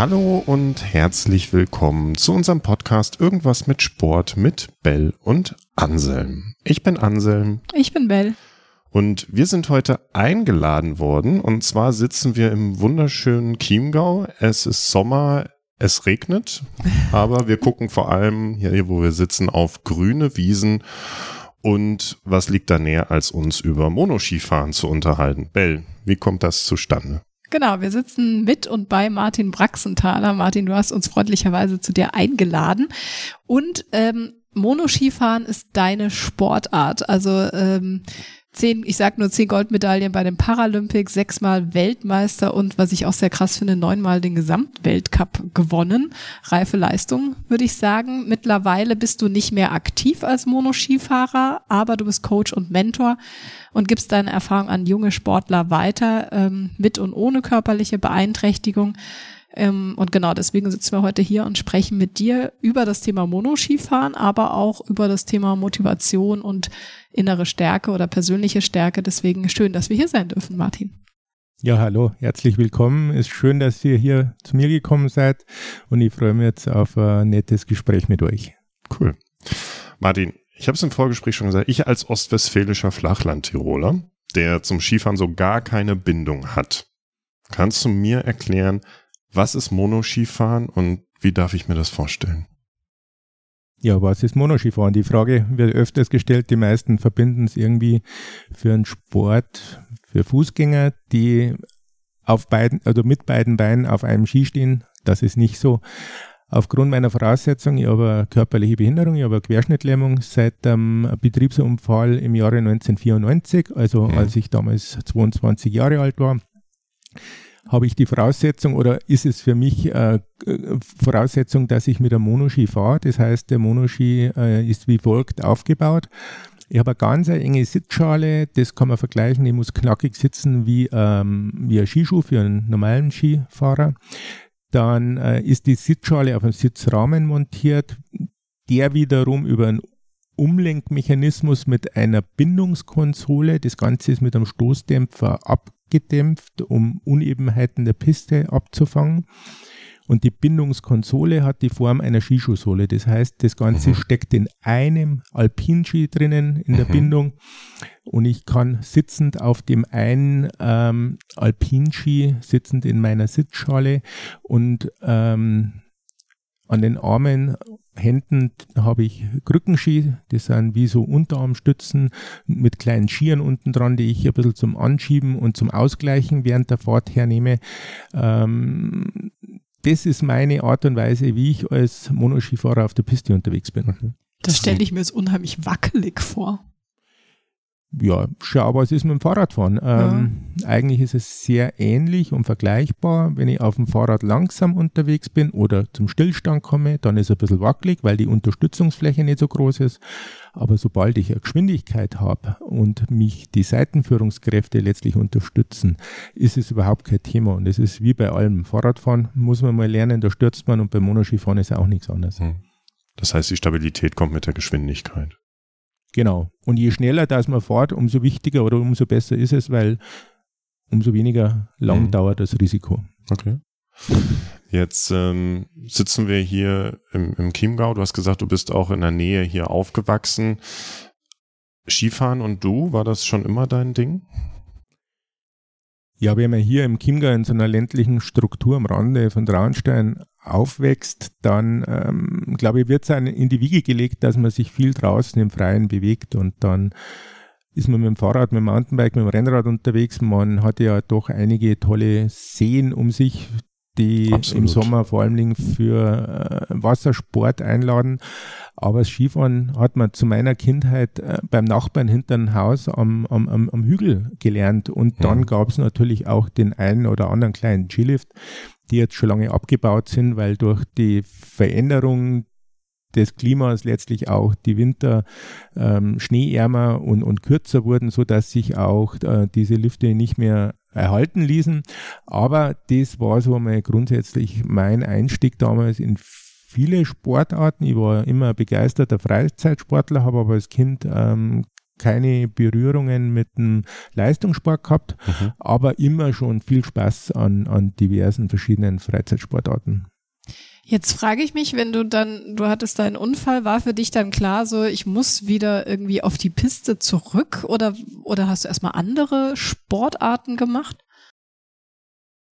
Hallo und herzlich willkommen zu unserem Podcast Irgendwas mit Sport mit Bell und Anselm. Ich bin Anselm. Ich bin Bell. Und wir sind heute eingeladen worden. Und zwar sitzen wir im wunderschönen Chiemgau. Es ist Sommer, es regnet, aber wir gucken vor allem hier, wo wir sitzen, auf grüne Wiesen. Und was liegt da näher, als uns über Monoskifahren zu unterhalten? Bell, wie kommt das zustande? Genau, wir sitzen mit und bei Martin Braxenthaler. Martin, du hast uns freundlicherweise zu dir eingeladen. Und ähm, Monoskifahren ist deine Sportart. Also ähm, zehn, ich sag nur zehn Goldmedaillen bei den Paralympics, sechsmal Weltmeister und was ich auch sehr krass finde, neunmal den Gesamtweltcup gewonnen. Reife Leistung, würde ich sagen. Mittlerweile bist du nicht mehr aktiv als Monoskifahrer, aber du bist Coach und Mentor und gibst deine Erfahrung an junge Sportler weiter, ähm, mit und ohne körperliche Beeinträchtigung. Ähm, und genau deswegen sitzen wir heute hier und sprechen mit dir über das Thema Monoskifahren, aber auch über das Thema Motivation und innere Stärke oder persönliche Stärke. Deswegen schön, dass wir hier sein dürfen, Martin. Ja, hallo, herzlich willkommen. Ist schön, dass ihr hier zu mir gekommen seid und ich freue mich jetzt auf ein nettes Gespräch mit euch. Cool. Martin, ich habe es im Vorgespräch schon gesagt, ich als ostwestfälischer Flachlandtiroler, der zum Skifahren so gar keine Bindung hat, kannst du mir erklären, was ist Monoskifahren und wie darf ich mir das vorstellen? Ja, was ist Monoskifahren? Die Frage wird öfters gestellt. Die meisten verbinden es irgendwie für einen Sport für Fußgänger, die auf beiden, also mit beiden Beinen auf einem Ski stehen. Das ist nicht so. Aufgrund meiner Voraussetzung, ich habe eine körperliche Behinderung, ich habe eine Querschnittlähmung seit dem Betriebsunfall im Jahre 1994, also mhm. als ich damals 22 Jahre alt war habe ich die Voraussetzung oder ist es für mich äh, Voraussetzung, dass ich mit einem Monoski fahre? Das heißt, der Monoski äh, ist wie folgt aufgebaut. Ich habe eine ganz enge Sitzschale, das kann man vergleichen, ich muss knackig sitzen wie, ähm, wie ein Skischuh für einen normalen Skifahrer. Dann äh, ist die Sitzschale auf einem Sitzrahmen montiert, der wiederum über einen Umlenkmechanismus mit einer Bindungskonsole. Das Ganze ist mit einem Stoßdämpfer ab gedämpft, um Unebenheiten der Piste abzufangen. Und die Bindungskonsole hat die Form einer Skischuhsohle. Das heißt, das Ganze mhm. steckt in einem Alpinski drinnen in der mhm. Bindung. Und ich kann sitzend auf dem einen ähm, Alpinski, sitzend in meiner Sitzschale und ähm, an den Armen Händen habe ich Krückenski, das sind wie so Unterarmstützen mit kleinen Skiern unten dran, die ich ein bisschen zum Anschieben und zum Ausgleichen während der Fahrt hernehme. Ähm, das ist meine Art und Weise, wie ich als Monoskifahrer auf der Piste unterwegs bin. Das stelle ich mir jetzt unheimlich wackelig vor. Ja, schau, was ist mit dem Fahrradfahren? Ähm, ja. Eigentlich ist es sehr ähnlich und vergleichbar. Wenn ich auf dem Fahrrad langsam unterwegs bin oder zum Stillstand komme, dann ist es ein bisschen wackelig, weil die Unterstützungsfläche nicht so groß ist. Aber sobald ich eine Geschwindigkeit habe und mich die Seitenführungskräfte letztlich unterstützen, ist es überhaupt kein Thema. Und es ist wie bei allem. Fahrradfahren muss man mal lernen, da stürzt man und beim Monoskifahren ist auch nichts anderes. Hm. Das heißt, die Stabilität kommt mit der Geschwindigkeit. Genau. Und je schneller das man fährt, umso wichtiger oder umso besser ist es, weil umso weniger lang mhm. dauert das Risiko. Okay. Jetzt ähm, sitzen wir hier im, im Chiemgau. Du hast gesagt, du bist auch in der Nähe hier aufgewachsen. Skifahren und du, war das schon immer dein Ding? Ja, wenn man hier im Chiemgau in so einer ländlichen Struktur am Rande von Traunstein aufwächst, dann ähm, glaube ich, wird es in die Wiege gelegt, dass man sich viel draußen im Freien bewegt und dann ist man mit dem Fahrrad, mit dem Mountainbike, mit dem Rennrad unterwegs. Man hat ja doch einige tolle Seen um sich, die Absolut. im Sommer vor allem für äh, Wassersport einladen. Aber das Skifahren hat man zu meiner Kindheit äh, beim Nachbarn hinter dem Haus am, am, am, am Hügel gelernt. Und dann mhm. gab es natürlich auch den einen oder anderen kleinen Skilift, die jetzt schon lange abgebaut sind, weil durch die Veränderung des Klimas letztlich auch die Winter ähm, schneeärmer und, und kürzer wurden, so dass sich auch äh, diese Lifte nicht mehr erhalten ließen. Aber das war so mal grundsätzlich mein Einstieg damals in viele Sportarten. Ich war immer begeisterter Freizeitsportler, habe aber als Kind ähm, keine Berührungen mit dem Leistungssport gehabt, mhm. aber immer schon viel Spaß an, an diversen verschiedenen Freizeitsportarten. Jetzt frage ich mich, wenn du dann, du hattest deinen Unfall, war für dich dann klar so, ich muss wieder irgendwie auf die Piste zurück oder, oder hast du erstmal andere Sportarten gemacht?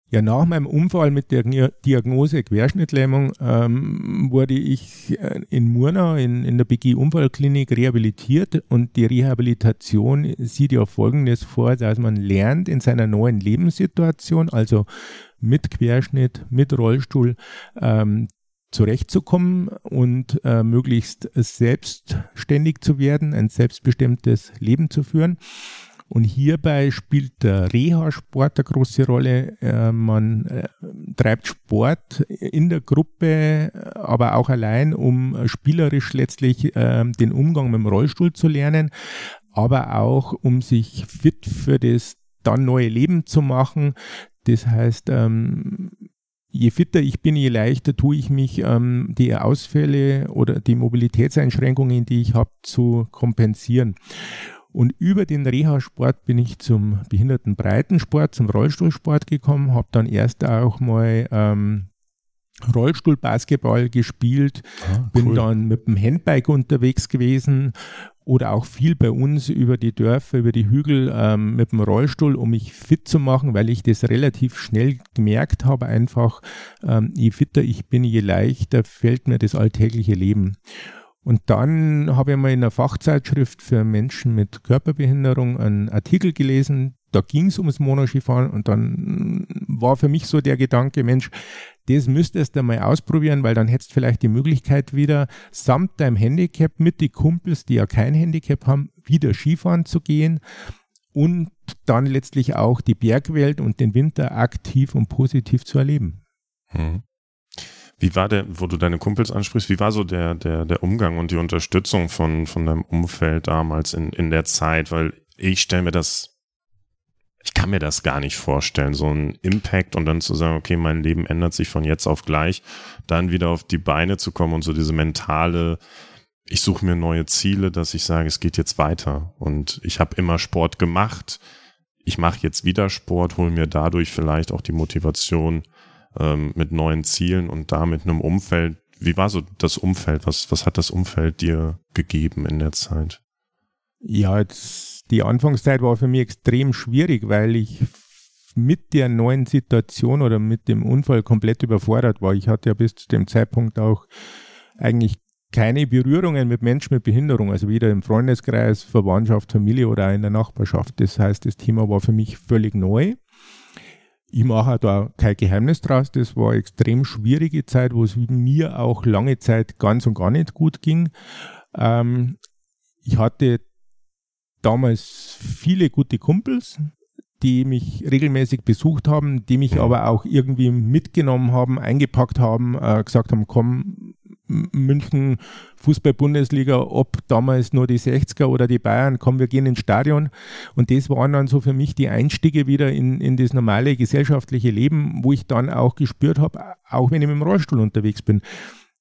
Ja, nach meinem Unfall mit der Diagnose Querschnittlähmung ähm, wurde ich äh, in Murnau in, in der BG Unfallklinik rehabilitiert und die Rehabilitation sieht ja Folgendes vor, dass man lernt in seiner neuen Lebenssituation, also mit Querschnitt, mit Rollstuhl, ähm, zurechtzukommen und äh, möglichst selbstständig zu werden, ein selbstbestimmtes Leben zu führen. Und hierbei spielt der Reha-Sport eine große Rolle. Äh, man äh, treibt Sport in der Gruppe, aber auch allein, um spielerisch letztlich äh, den Umgang mit dem Rollstuhl zu lernen, aber auch um sich fit für das dann neue Leben zu machen. Das heißt, ähm, je fitter ich bin, je leichter tue ich mich, ähm, die Ausfälle oder die Mobilitätseinschränkungen, die ich habe, zu kompensieren. Und über den Reha-Sport bin ich zum Behindertenbreitensport, zum Rollstuhlsport gekommen, habe dann erst auch mal ähm, Rollstuhlbasketball gespielt, ah, cool. bin dann mit dem Handbike unterwegs gewesen oder auch viel bei uns über die Dörfer, über die Hügel ähm, mit dem Rollstuhl, um mich fit zu machen, weil ich das relativ schnell gemerkt habe, einfach ähm, je fitter ich bin, je leichter fällt mir das alltägliche Leben. Und dann habe ich mal in einer Fachzeitschrift für Menschen mit Körperbehinderung einen Artikel gelesen, da ging es ums Monoskifahren und dann war für mich so der Gedanke, Mensch, das müsstest du mal ausprobieren, weil dann hättest du vielleicht die Möglichkeit wieder samt deinem Handicap mit den Kumpels, die ja kein Handicap haben, wieder Skifahren zu gehen und dann letztlich auch die Bergwelt und den Winter aktiv und positiv zu erleben. Hm. Wie war der, wo du deine Kumpels ansprichst, wie war so der, der, der Umgang und die Unterstützung von, von deinem Umfeld damals in, in der Zeit? Weil ich stelle mir das, ich kann mir das gar nicht vorstellen, so ein Impact und dann zu sagen, okay, mein Leben ändert sich von jetzt auf gleich, dann wieder auf die Beine zu kommen und so diese mentale, ich suche mir neue Ziele, dass ich sage, es geht jetzt weiter und ich habe immer Sport gemacht, ich mache jetzt wieder Sport, hole mir dadurch vielleicht auch die Motivation, ähm, mit neuen Zielen und da mit einem Umfeld. Wie war so das Umfeld? Was, was hat das Umfeld dir gegeben in der Zeit? Ja, jetzt, die Anfangszeit war für mich extrem schwierig, weil ich mit der neuen Situation oder mit dem Unfall komplett überfordert war. Ich hatte ja bis zu dem Zeitpunkt auch eigentlich keine Berührungen mit Menschen mit Behinderung, also weder im Freundeskreis, Verwandtschaft, Familie oder in der Nachbarschaft. Das heißt, das Thema war für mich völlig neu. Ich mache da kein Geheimnis draus. Das war eine extrem schwierige Zeit, wo es mir auch lange Zeit ganz und gar nicht gut ging. Ähm, ich hatte damals viele gute Kumpels, die mich regelmäßig besucht haben, die mich aber auch irgendwie mitgenommen haben, eingepackt haben, äh, gesagt haben, komm, München Fußball-Bundesliga, ob damals nur die 60er oder die Bayern, komm, wir gehen ins Stadion. Und das waren dann so für mich die Einstiege wieder in, in das normale gesellschaftliche Leben, wo ich dann auch gespürt habe, auch wenn ich mit dem Rollstuhl unterwegs bin,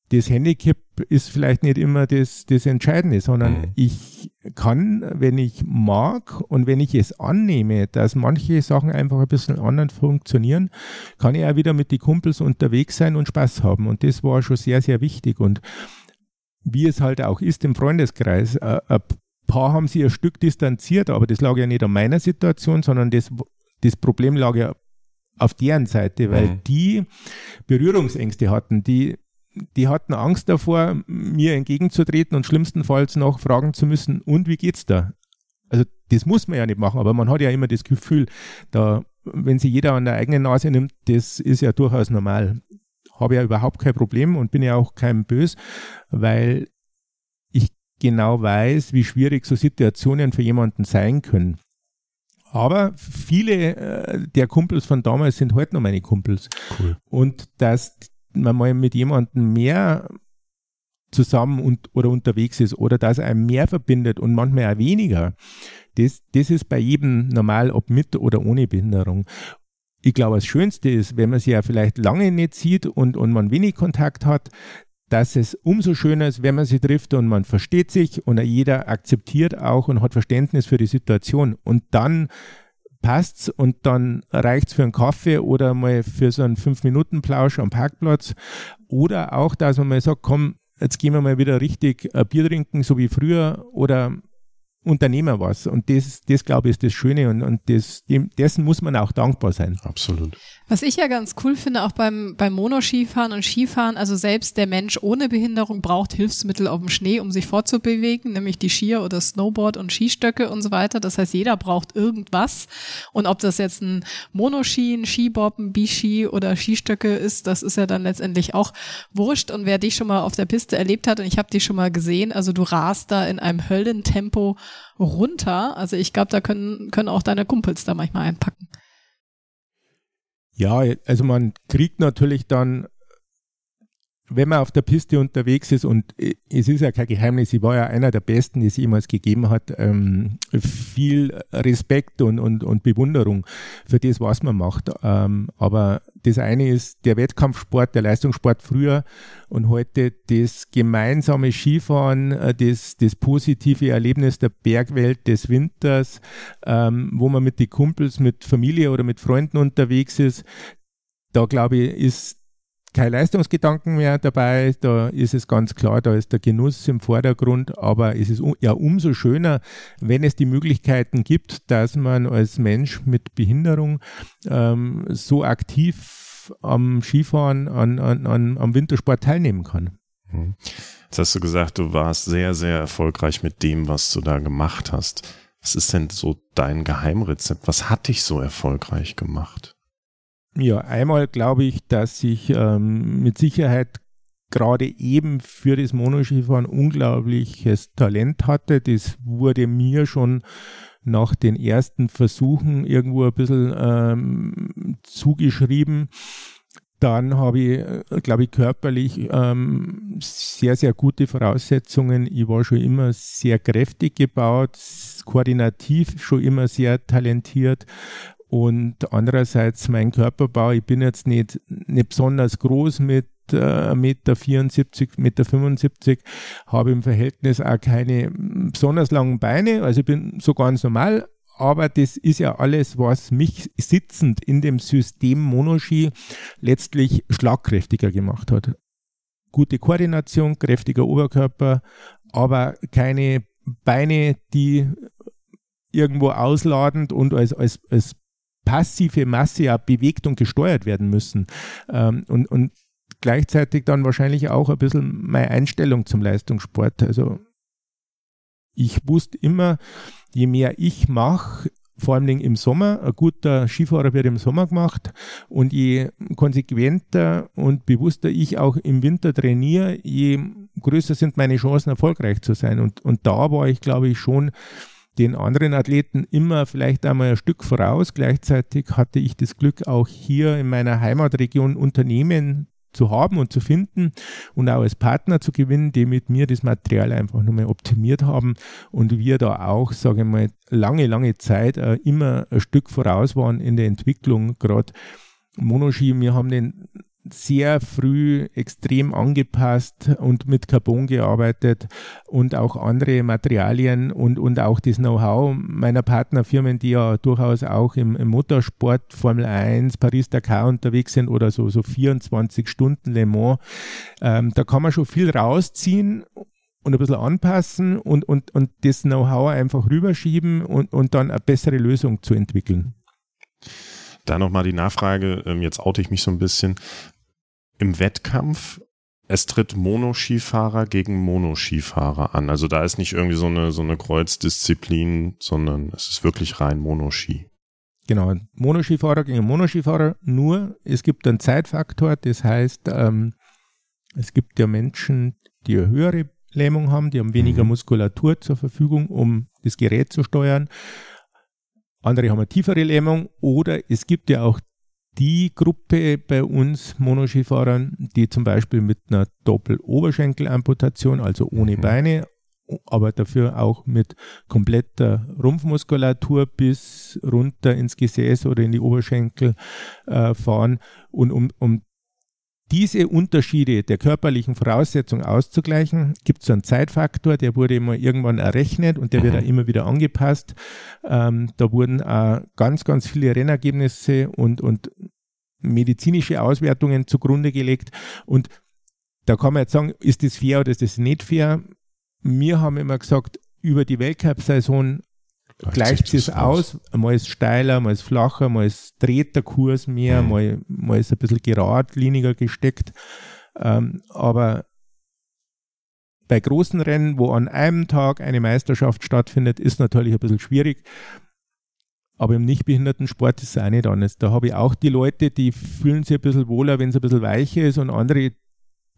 das Handicap ist vielleicht nicht immer das, das Entscheidende, sondern mhm. ich kann, wenn ich mag und wenn ich es annehme, dass manche Sachen einfach ein bisschen anders funktionieren, kann ich auch wieder mit den Kumpels unterwegs sein und Spaß haben. Und das war schon sehr, sehr wichtig. Und wie es halt auch ist im Freundeskreis, ein paar haben sich ein Stück distanziert, aber das lag ja nicht an meiner Situation, sondern das, das Problem lag ja auf deren Seite, weil mhm. die Berührungsängste hatten, die die hatten Angst davor, mir entgegenzutreten und schlimmstenfalls noch fragen zu müssen, und wie geht's da? Also das muss man ja nicht machen, aber man hat ja immer das Gefühl, da, wenn sich jeder an der eigenen Nase nimmt, das ist ja durchaus normal. Habe ja überhaupt kein Problem und bin ja auch kein Bös, weil ich genau weiß, wie schwierig so Situationen für jemanden sein können. Aber viele äh, der Kumpels von damals sind heute noch meine Kumpels. Cool. Und dass man mal mit jemandem mehr zusammen und, oder unterwegs ist oder dass einem mehr verbindet und manchmal auch weniger, das, das ist bei jedem normal, ob mit oder ohne Behinderung. Ich glaube, das Schönste ist, wenn man sich ja vielleicht lange nicht sieht und, und man wenig Kontakt hat, dass es umso schöner ist, wenn man sie trifft und man versteht sich und jeder akzeptiert auch und hat Verständnis für die Situation. Und dann passt's und dann reicht's für einen Kaffee oder mal für so einen Fünf-Minuten-Plausch am Parkplatz. Oder auch, dass man mal sagt, komm, jetzt gehen wir mal wieder richtig äh, Bier trinken, so wie früher, oder Unternehmer was. Und das, das glaube ich, ist das Schöne und, und das, dem, dessen muss man auch dankbar sein. Absolut. Was ich ja ganz cool finde, auch beim, beim Monoskifahren und Skifahren, also selbst der Mensch ohne Behinderung braucht Hilfsmittel auf dem Schnee, um sich fortzubewegen, nämlich die Skier oder Snowboard und Skistöcke und so weiter. Das heißt, jeder braucht irgendwas. Und ob das jetzt ein Monoski, ein Skibob, ein Biski oder Skistöcke ist, das ist ja dann letztendlich auch wurscht. Und wer dich schon mal auf der Piste erlebt hat, und ich habe dich schon mal gesehen, also du rast da in einem Höllentempo runter. Also ich glaube, da können, können auch deine Kumpels da manchmal einpacken. Ja, also man kriegt natürlich dann wenn man auf der Piste unterwegs ist und es ist ja kein Geheimnis, ich war ja einer der Besten, die es jemals gegeben hat, ähm, viel Respekt und, und, und Bewunderung für das, was man macht. Ähm, aber das eine ist der Wettkampfsport, der Leistungssport früher und heute das gemeinsame Skifahren, äh, das, das positive Erlebnis der Bergwelt des Winters, ähm, wo man mit den Kumpels, mit Familie oder mit Freunden unterwegs ist. Da glaube ich, ist kein Leistungsgedanken mehr dabei. Da ist es ganz klar, da ist der Genuss im Vordergrund. Aber es ist ja umso schöner, wenn es die Möglichkeiten gibt, dass man als Mensch mit Behinderung ähm, so aktiv am Skifahren, an, an, an, am Wintersport teilnehmen kann. Mhm. Jetzt hast du gesagt, du warst sehr, sehr erfolgreich mit dem, was du da gemacht hast. Was ist denn so dein Geheimrezept? Was hat dich so erfolgreich gemacht? Ja, einmal glaube ich, dass ich ähm, mit Sicherheit gerade eben für das Monoskifahren unglaubliches Talent hatte. Das wurde mir schon nach den ersten Versuchen irgendwo ein bisschen ähm, zugeschrieben. Dann habe ich, äh, glaube ich, körperlich ähm, sehr, sehr gute Voraussetzungen. Ich war schon immer sehr kräftig gebaut, koordinativ schon immer sehr talentiert, und andererseits mein Körperbau, ich bin jetzt nicht, nicht besonders groß mit äh, Meter 74, Meter 75, habe im Verhältnis auch keine besonders langen Beine, also ich bin so ganz normal, aber das ist ja alles, was mich sitzend in dem System Monoski letztlich schlagkräftiger gemacht hat. Gute Koordination, kräftiger Oberkörper, aber keine Beine, die irgendwo ausladend und als, als, als passive Masse ja bewegt und gesteuert werden müssen. Ähm, und, und gleichzeitig dann wahrscheinlich auch ein bisschen meine Einstellung zum Leistungssport. Also ich wusste immer, je mehr ich mache, vor allem im Sommer, ein guter Skifahrer wird im Sommer gemacht und je konsequenter und bewusster ich auch im Winter trainiere, je größer sind meine Chancen, erfolgreich zu sein. Und, und da war ich, glaube ich, schon den anderen Athleten immer vielleicht einmal ein Stück voraus. Gleichzeitig hatte ich das Glück, auch hier in meiner Heimatregion Unternehmen zu haben und zu finden und auch als Partner zu gewinnen, die mit mir das Material einfach nochmal optimiert haben und wir da auch, sage ich mal, lange, lange Zeit äh, immer ein Stück voraus waren in der Entwicklung. Gerade Monoski, wir haben den sehr früh extrem angepasst und mit Carbon gearbeitet und auch andere Materialien und, und auch das Know-how meiner Partnerfirmen, die ja durchaus auch im, im Motorsport, Formel 1, Paris-Dakar unterwegs sind oder so, so 24 Stunden Le Mans. Ähm, da kann man schon viel rausziehen und ein bisschen anpassen und, und, und das Know-how einfach rüberschieben und, und dann eine bessere Lösung zu entwickeln. Da nochmal die Nachfrage, ähm, jetzt oute ich mich so ein bisschen im Wettkampf, es tritt Monoskifahrer gegen Monoskifahrer an. Also da ist nicht irgendwie so eine, so eine Kreuzdisziplin, sondern es ist wirklich rein Monoski. Genau, Monoskifahrer gegen Monoskifahrer, nur es gibt einen Zeitfaktor, das heißt, ähm, es gibt ja Menschen, die eine höhere Lähmung haben, die haben weniger mhm. Muskulatur zur Verfügung, um das Gerät zu steuern. Andere haben eine tiefere Lähmung oder es gibt ja auch die Gruppe bei uns Monoskifahrern, die zum Beispiel mit einer Doppeloberschenkelamputation, also ohne mhm. Beine, aber dafür auch mit kompletter Rumpfmuskulatur bis runter ins Gesäß oder in die Oberschenkel äh, fahren. Und um, um diese Unterschiede der körperlichen Voraussetzungen auszugleichen, gibt es so einen Zeitfaktor, der wurde immer irgendwann errechnet und der wird Mhm. auch immer wieder angepasst. Ähm, da wurden äh, ganz, ganz viele Rennergebnisse und, und medizinische Auswertungen zugrunde gelegt. Und da kann man jetzt sagen, ist das fair oder ist das nicht fair? Wir haben immer gesagt, über die Weltcup-Saison gleicht sich es aus. Mal ist steiler, mal ist flacher, mal ist dreht der Kurs mehr, Mhm. mal, mal ist ein bisschen geradliniger gesteckt. Ähm, aber bei großen Rennen, wo an einem Tag eine Meisterschaft stattfindet, ist natürlich ein bisschen schwierig. Aber im Nichtbehindertensport ist es auch nicht anders. Da habe ich auch die Leute, die fühlen sich ein bisschen wohler, wenn es ein bisschen weicher ist und andere,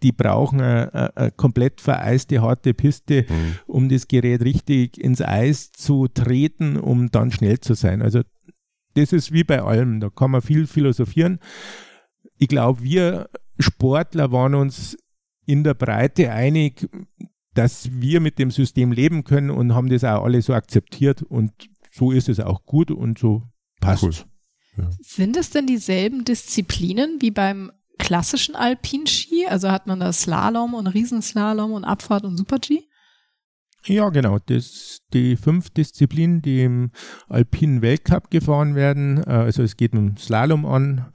die brauchen eine, komplett vereiste, harte Piste, Mhm. um das Gerät richtig ins Eis zu treten, um dann schnell zu sein. Also das ist wie bei allem, da kann man viel philosophieren. Ich glaube, wir Sportler waren uns in der Breite einig, dass wir mit dem System leben können und haben das auch alle so akzeptiert und so ist es auch gut und so passt. Cool. Sind es denn dieselben Disziplinen wie beim klassischen Alpinski? Also hat man da Slalom und Riesenslalom und Abfahrt und Super-G? Ja, genau. Das die fünf Disziplinen, die im alpinen Weltcup gefahren werden. Äh, Also es geht mit dem Slalom an,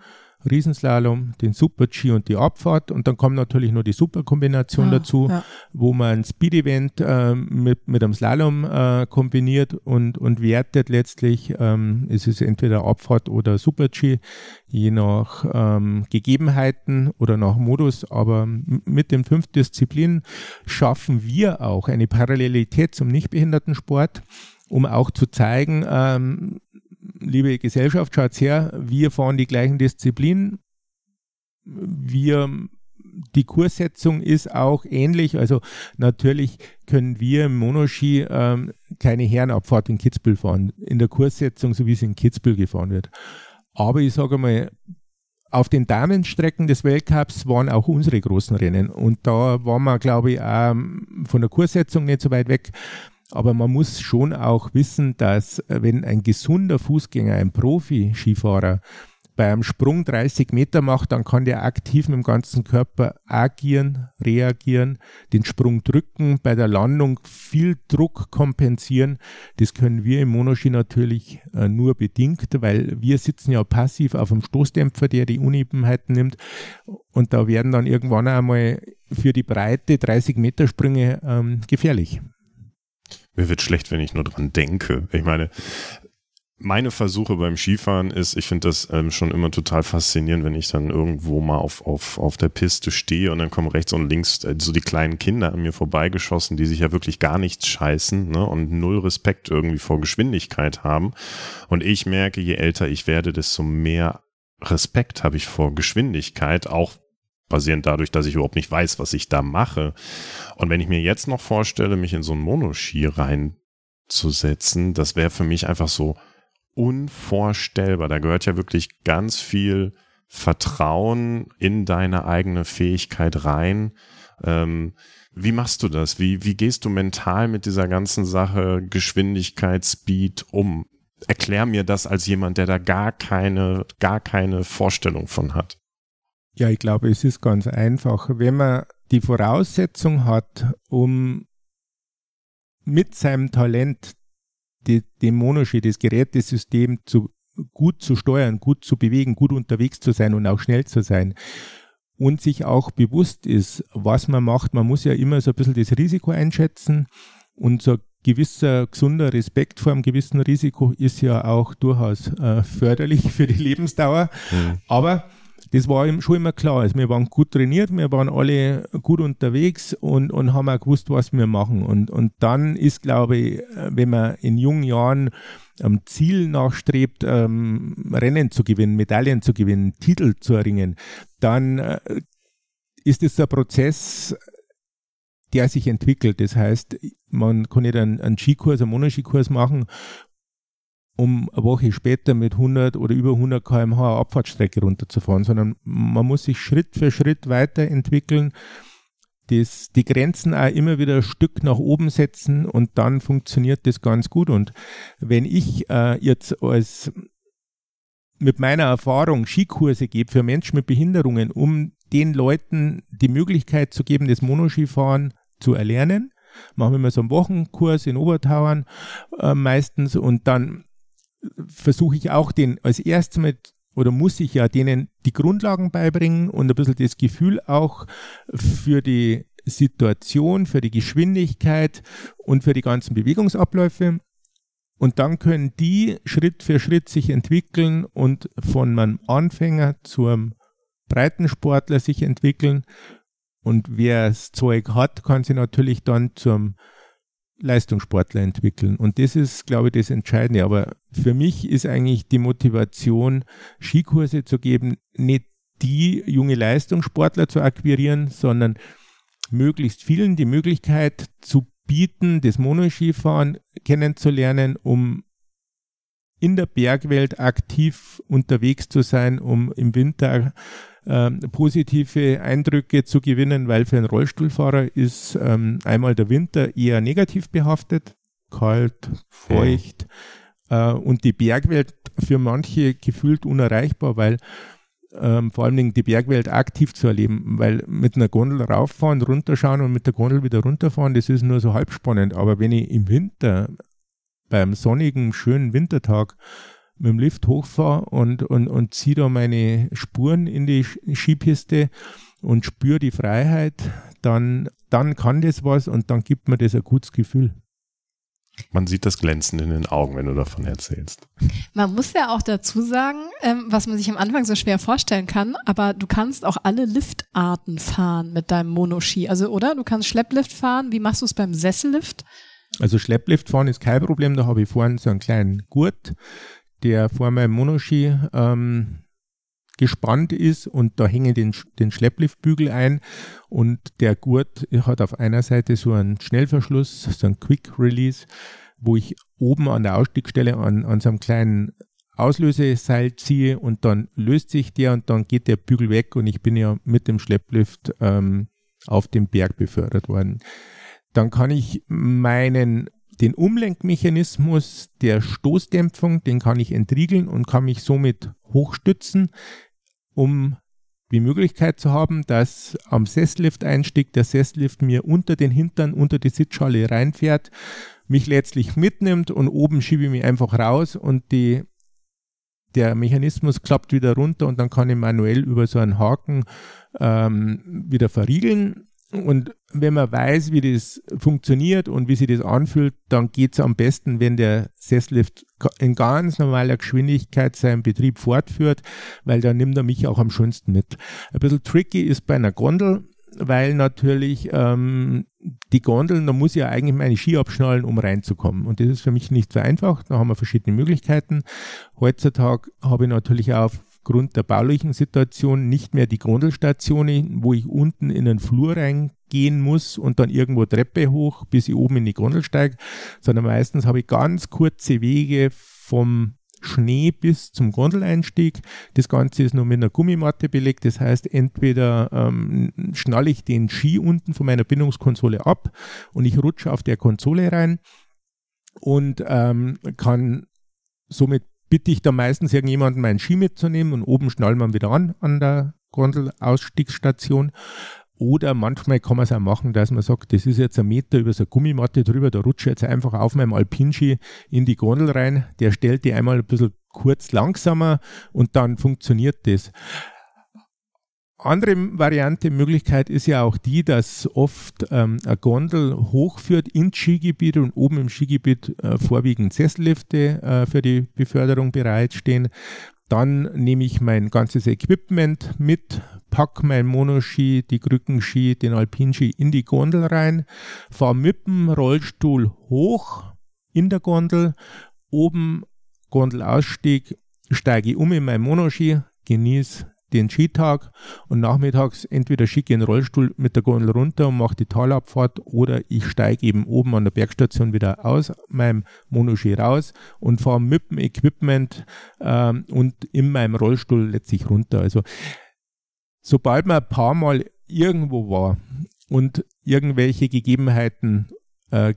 Riesenslalom, den Super-G und die Abfahrt und dann kommt natürlich noch die Superkombination Ah, dazu, ja. wo man ein Speed-Event äh, mit, mit einem Slalom äh, kombiniert und, und wertet letztlich, ähm, es ist entweder Abfahrt oder Super-G, je nach ähm, Gegebenheiten oder nach Modus, aber mit den fünf Disziplinen schaffen wir auch eine Parallelität zum Nichtbehindertensport, um auch zu zeigen, ähm, liebe Gesellschaft, schaut her, wir fahren die gleichen Disziplinen, wir die Kurssetzung ist auch ähnlich. Also natürlich können wir im Monoski ähm, keine Herrenabfahrt in Kitzbühel fahren, in der Kurssetzung, so wie es in Kitzbühel gefahren wird. Aber ich sage mal, auf den Damenstrecken des Weltcups waren auch unsere großen Rennen. Und da waren wir, glaube ich, auch von der Kurssetzung nicht so weit weg. Aber man muss schon auch wissen, dass äh, wenn ein gesunder Fußgänger, ein Profi-Skifahrer bei einem Sprung 30 Meter macht, dann kann der aktiv mit dem ganzen Körper agieren, reagieren, den Sprung drücken, bei der Landung viel Druck kompensieren. Das können wir im Monoski natürlich äh, nur bedingt, weil wir sitzen ja passiv auf dem Stoßdämpfer, der die Unebenheiten nimmt. Und da werden dann irgendwann einmal für die Breite 30 Meter Sprünge ähm, gefährlich. Mir wird schlecht, wenn ich nur dran denke. Ich meine, meine Versuche beim Skifahren ist, ich finde das ähm, schon immer total faszinierend, wenn ich dann irgendwo mal auf, auf, auf der Piste stehe und dann kommen rechts und links äh, so die kleinen Kinder an mir vorbeigeschossen, die sich ja wirklich gar nichts scheißen ne, und null Respekt irgendwie vor Geschwindigkeit haben. Und ich merke, je älter ich werde, desto mehr Respekt habe ich vor Geschwindigkeit, auch basierend dadurch, dass ich überhaupt nicht weiß, was ich da mache. Und wenn ich mir jetzt noch vorstelle, mich in so einen Monoski reinzusetzen, das wäre für mich einfach so unvorstellbar. Da gehört ja wirklich ganz viel Vertrauen in deine eigene Fähigkeit rein. Ähm, wie machst du das? Wie, wie gehst du mental mit dieser ganzen Sache Geschwindigkeit, Speed um? Erklär mir das als jemand, der da gar keine, gar keine Vorstellung von hat. Ja, ich glaube, es ist ganz einfach. Wenn man die Voraussetzung hat, um mit seinem Talent die, den Monoski, das Gerätesystem zu, gut zu steuern, gut zu bewegen, gut unterwegs zu sein und auch schnell zu sein und sich auch bewusst ist, was man macht. Man muss ja immer so ein bisschen das Risiko einschätzen und so ein gewisser gesunder Respekt vor einem gewissen Risiko ist ja auch durchaus äh, förderlich für die Lebensdauer. Mhm. Aber das war schon immer klar. Also wir waren gut trainiert, wir waren alle gut unterwegs und, und haben auch gewusst, was wir machen. Und, und dann ist, glaube ich, wenn man in jungen Jahren am Ziel nachstrebt, ähm, Rennen zu gewinnen, Medaillen zu gewinnen, Titel zu erringen, dann äh, ist es ein Prozess, der sich entwickelt. Das heißt, man kann nicht einen, einen Skikurs, einen Monoskikurs machen, um eine Woche später mit 100 oder über 100 km/h Abfahrtsstrecke runterzufahren, sondern man muss sich Schritt für Schritt weiterentwickeln, das, die Grenzen auch immer wieder ein Stück nach oben setzen und dann funktioniert das ganz gut. Und wenn ich äh, jetzt als mit meiner Erfahrung Skikurse gebe für Menschen mit Behinderungen, um den Leuten die Möglichkeit zu geben, das Monoskifahren zu erlernen. Machen wir mal so einen Wochenkurs in Obertauern äh, meistens und dann versuche ich auch den als erstes mit oder muss ich ja denen die Grundlagen beibringen und ein bisschen das Gefühl auch für die Situation, für die Geschwindigkeit und für die ganzen Bewegungsabläufe. Und dann können die Schritt für Schritt sich entwickeln und von einem Anfänger zum Breitensportler sich entwickeln. Und wer das Zeug hat, kann sich natürlich dann zum Leistungssportler entwickeln. Und das ist, glaube ich, das Entscheidende. Aber für mich ist eigentlich die Motivation, Skikurse zu geben, nicht die junge Leistungssportler zu akquirieren, sondern möglichst vielen die Möglichkeit zu bieten, das Monoskifahren kennenzulernen, um in der Bergwelt aktiv unterwegs zu sein, um im Winter äh, positive Eindrücke zu gewinnen, weil für einen Rollstuhlfahrer ist ähm, einmal der Winter eher negativ behaftet, kalt, feucht äh, und die Bergwelt für manche gefühlt unerreichbar, weil ähm, vor allem die Bergwelt aktiv zu erleben, weil mit einer Gondel rauffahren, runterschauen und mit der Gondel wieder runterfahren, das ist nur so halb spannend. Aber wenn ich im Winter beim sonnigen, schönen Wintertag mit dem Lift hochfahre und, und, und ziehe da meine Spuren in die Skipiste und spüre die Freiheit, dann, dann kann das was und dann gibt mir das ein gutes Gefühl. Man sieht das Glänzen in den Augen, wenn du davon erzählst. Man muss ja auch dazu sagen, ähm, was man sich am Anfang so schwer vorstellen kann, aber du kannst auch alle Liftarten fahren mit deinem Monoski. Also, oder? Du kannst Schlepplift fahren. Wie machst du es beim Sessellift? Also Schlepplift fahren ist kein Problem. Da habe ich vorne so einen kleinen Gurt, der vor meinem Monoski ähm, gespannt ist und da hänge den, den Schleppliftbügel ein und der Gurt hat auf einer Seite so einen Schnellverschluss, so einen Quick Release, wo ich oben an der Ausstiegsstelle an, an so einem kleinen Auslöseseil ziehe und dann löst sich der und dann geht der Bügel weg und ich bin ja mit dem Schlepplift ähm, auf den Berg befördert worden. Dann kann ich meinen den Umlenkmechanismus der Stoßdämpfung, den kann ich entriegeln und kann mich somit hochstützen, um die Möglichkeit zu haben, dass am Sesslift-Einstieg der Sesslift mir unter den Hintern, unter die Sitzschale reinfährt, mich letztlich mitnimmt und oben schiebe ich mich einfach raus und die, der Mechanismus klappt wieder runter und dann kann ich manuell über so einen Haken ähm, wieder verriegeln und wenn man weiß, wie das funktioniert und wie sich das anfühlt, dann geht es am besten, wenn der Sesslift in ganz normaler Geschwindigkeit seinen Betrieb fortführt, weil dann nimmt er mich auch am schönsten mit. Ein bisschen tricky ist bei einer Gondel, weil natürlich ähm, die Gondeln, da muss ich ja eigentlich meine Ski abschnallen, um reinzukommen. Und das ist für mich nicht so einfach. Da haben wir verschiedene Möglichkeiten. Heutzutage habe ich natürlich auch aufgrund der baulichen Situation nicht mehr die Gondelstationen, wo ich unten in den Flur reingehen muss und dann irgendwo Treppe hoch, bis ich oben in die Gondel steige, sondern meistens habe ich ganz kurze Wege vom Schnee bis zum Gondeleinstieg. Das Ganze ist nur mit einer Gummimatte belegt. Das heißt, entweder ähm, schnalle ich den Ski unten von meiner Bindungskonsole ab und ich rutsche auf der Konsole rein und ähm, kann somit bitte ich da meistens irgendjemanden meinen Ski mitzunehmen und oben schnallen wir wieder an an der Gondelausstiegsstation. Oder manchmal kann man es auch machen, dass man sagt, das ist jetzt ein Meter über so eine Gummimatte drüber, da rutsche ich jetzt einfach auf meinem Alpinski in die Gondel rein. Der stellt die einmal ein bisschen kurz langsamer und dann funktioniert das andere Variante, Möglichkeit ist ja auch die, dass oft ähm, eine Gondel hochführt ins Skigebiet und oben im Skigebiet äh, vorwiegend Sessellifte äh, für die Beförderung bereitstehen. Dann nehme ich mein ganzes Equipment mit, pack mein Monoski, die Krückenski, den Alpinski in die Gondel rein, fahre mit dem Rollstuhl hoch in der Gondel, oben Gondelausstieg, steige um in mein Monoski, genieße den Skitag und nachmittags entweder schicke ich einen Rollstuhl mit der Gondel runter und mache die Talabfahrt oder ich steige eben oben an der Bergstation wieder aus meinem Monoski raus und fahre mit dem Equipment ähm, und in meinem Rollstuhl letztlich runter. Also sobald man ein paar Mal irgendwo war und irgendwelche Gegebenheiten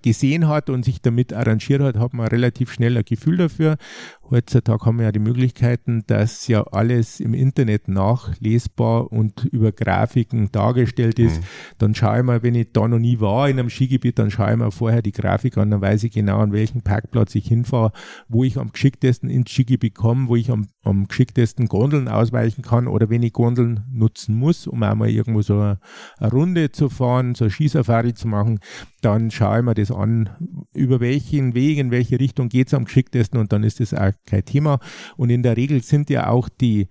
gesehen hat und sich damit arrangiert hat, hat man relativ schnell ein Gefühl dafür. Heutzutage haben wir ja die Möglichkeiten, dass ja alles im Internet nachlesbar und über Grafiken dargestellt ist. Mhm. Dann schaue ich mal, wenn ich da noch nie war in einem Skigebiet, dann schaue ich mir vorher die Grafik an, dann weiß ich genau, an welchen Parkplatz ich hinfahre, wo ich am geschicktesten ins Skigebiet komme, wo ich am, am geschicktesten Gondeln ausweichen kann oder wenn ich Gondeln nutzen muss, um einmal irgendwo so eine, eine Runde zu fahren, so eine Skisafari zu machen, dann schaue ich mir das an, über welchen Weg, in welche Richtung geht es am geschicktesten und dann ist das auch kein Thema. Und in der Regel sind ja auch die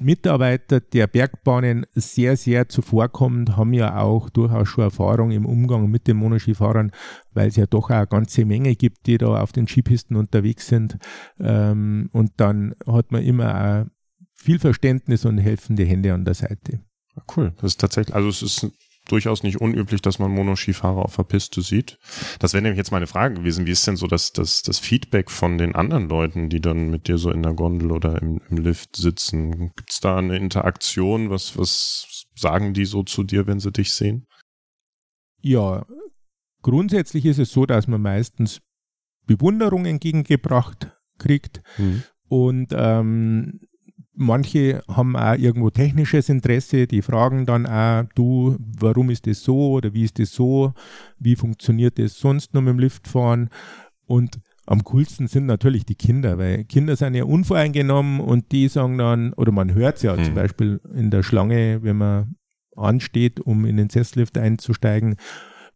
Mitarbeiter der Bergbahnen sehr, sehr zuvorkommend, haben ja auch durchaus schon Erfahrung im Umgang mit den Monoskifahrern, weil es ja doch auch eine ganze Menge gibt, die da auf den Skipisten unterwegs sind. Ähm, und dann hat man immer auch viel Verständnis und helfende Hände an der Seite. Cool. Das ist tatsächlich, also es ist durchaus nicht unüblich, dass man Monoskifahrer auf der Piste sieht. Das wäre nämlich jetzt meine Frage gewesen. Wie ist denn so das, das, das Feedback von den anderen Leuten, die dann mit dir so in der Gondel oder im, im Lift sitzen? Gibt es da eine Interaktion? Was, was sagen die so zu dir, wenn sie dich sehen? Ja, grundsätzlich ist es so, dass man meistens Bewunderung entgegengebracht kriegt. Mhm. Und ähm, Manche haben auch irgendwo technisches Interesse, die fragen dann auch, du, warum ist das so oder wie ist das so, wie funktioniert das sonst noch mit dem Liftfahren und am coolsten sind natürlich die Kinder, weil Kinder sind ja unvoreingenommen und die sagen dann, oder man hört es ja mhm. zum Beispiel in der Schlange, wenn man ansteht, um in den Sesslift einzusteigen,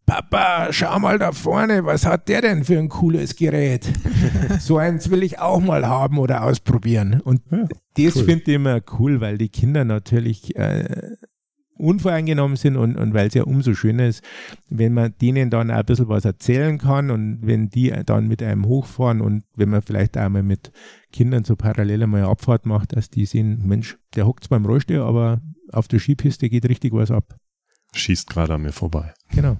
Papa, schau mal da vorne, was hat der denn für ein cooles Gerät? so eins will ich auch mal haben oder ausprobieren. Und ja, das cool. finde ich immer cool, weil die Kinder natürlich äh, unvoreingenommen sind und, und weil es ja umso schöner ist, wenn man denen dann auch ein bisschen was erzählen kann und wenn die dann mit einem hochfahren und wenn man vielleicht einmal mit Kindern so parallel einmal eine Abfahrt macht, dass die sehen, Mensch, der hockt zwar im Rollstuhl, aber auf der Skipiste geht richtig was ab. Schießt gerade an mir vorbei. Genau.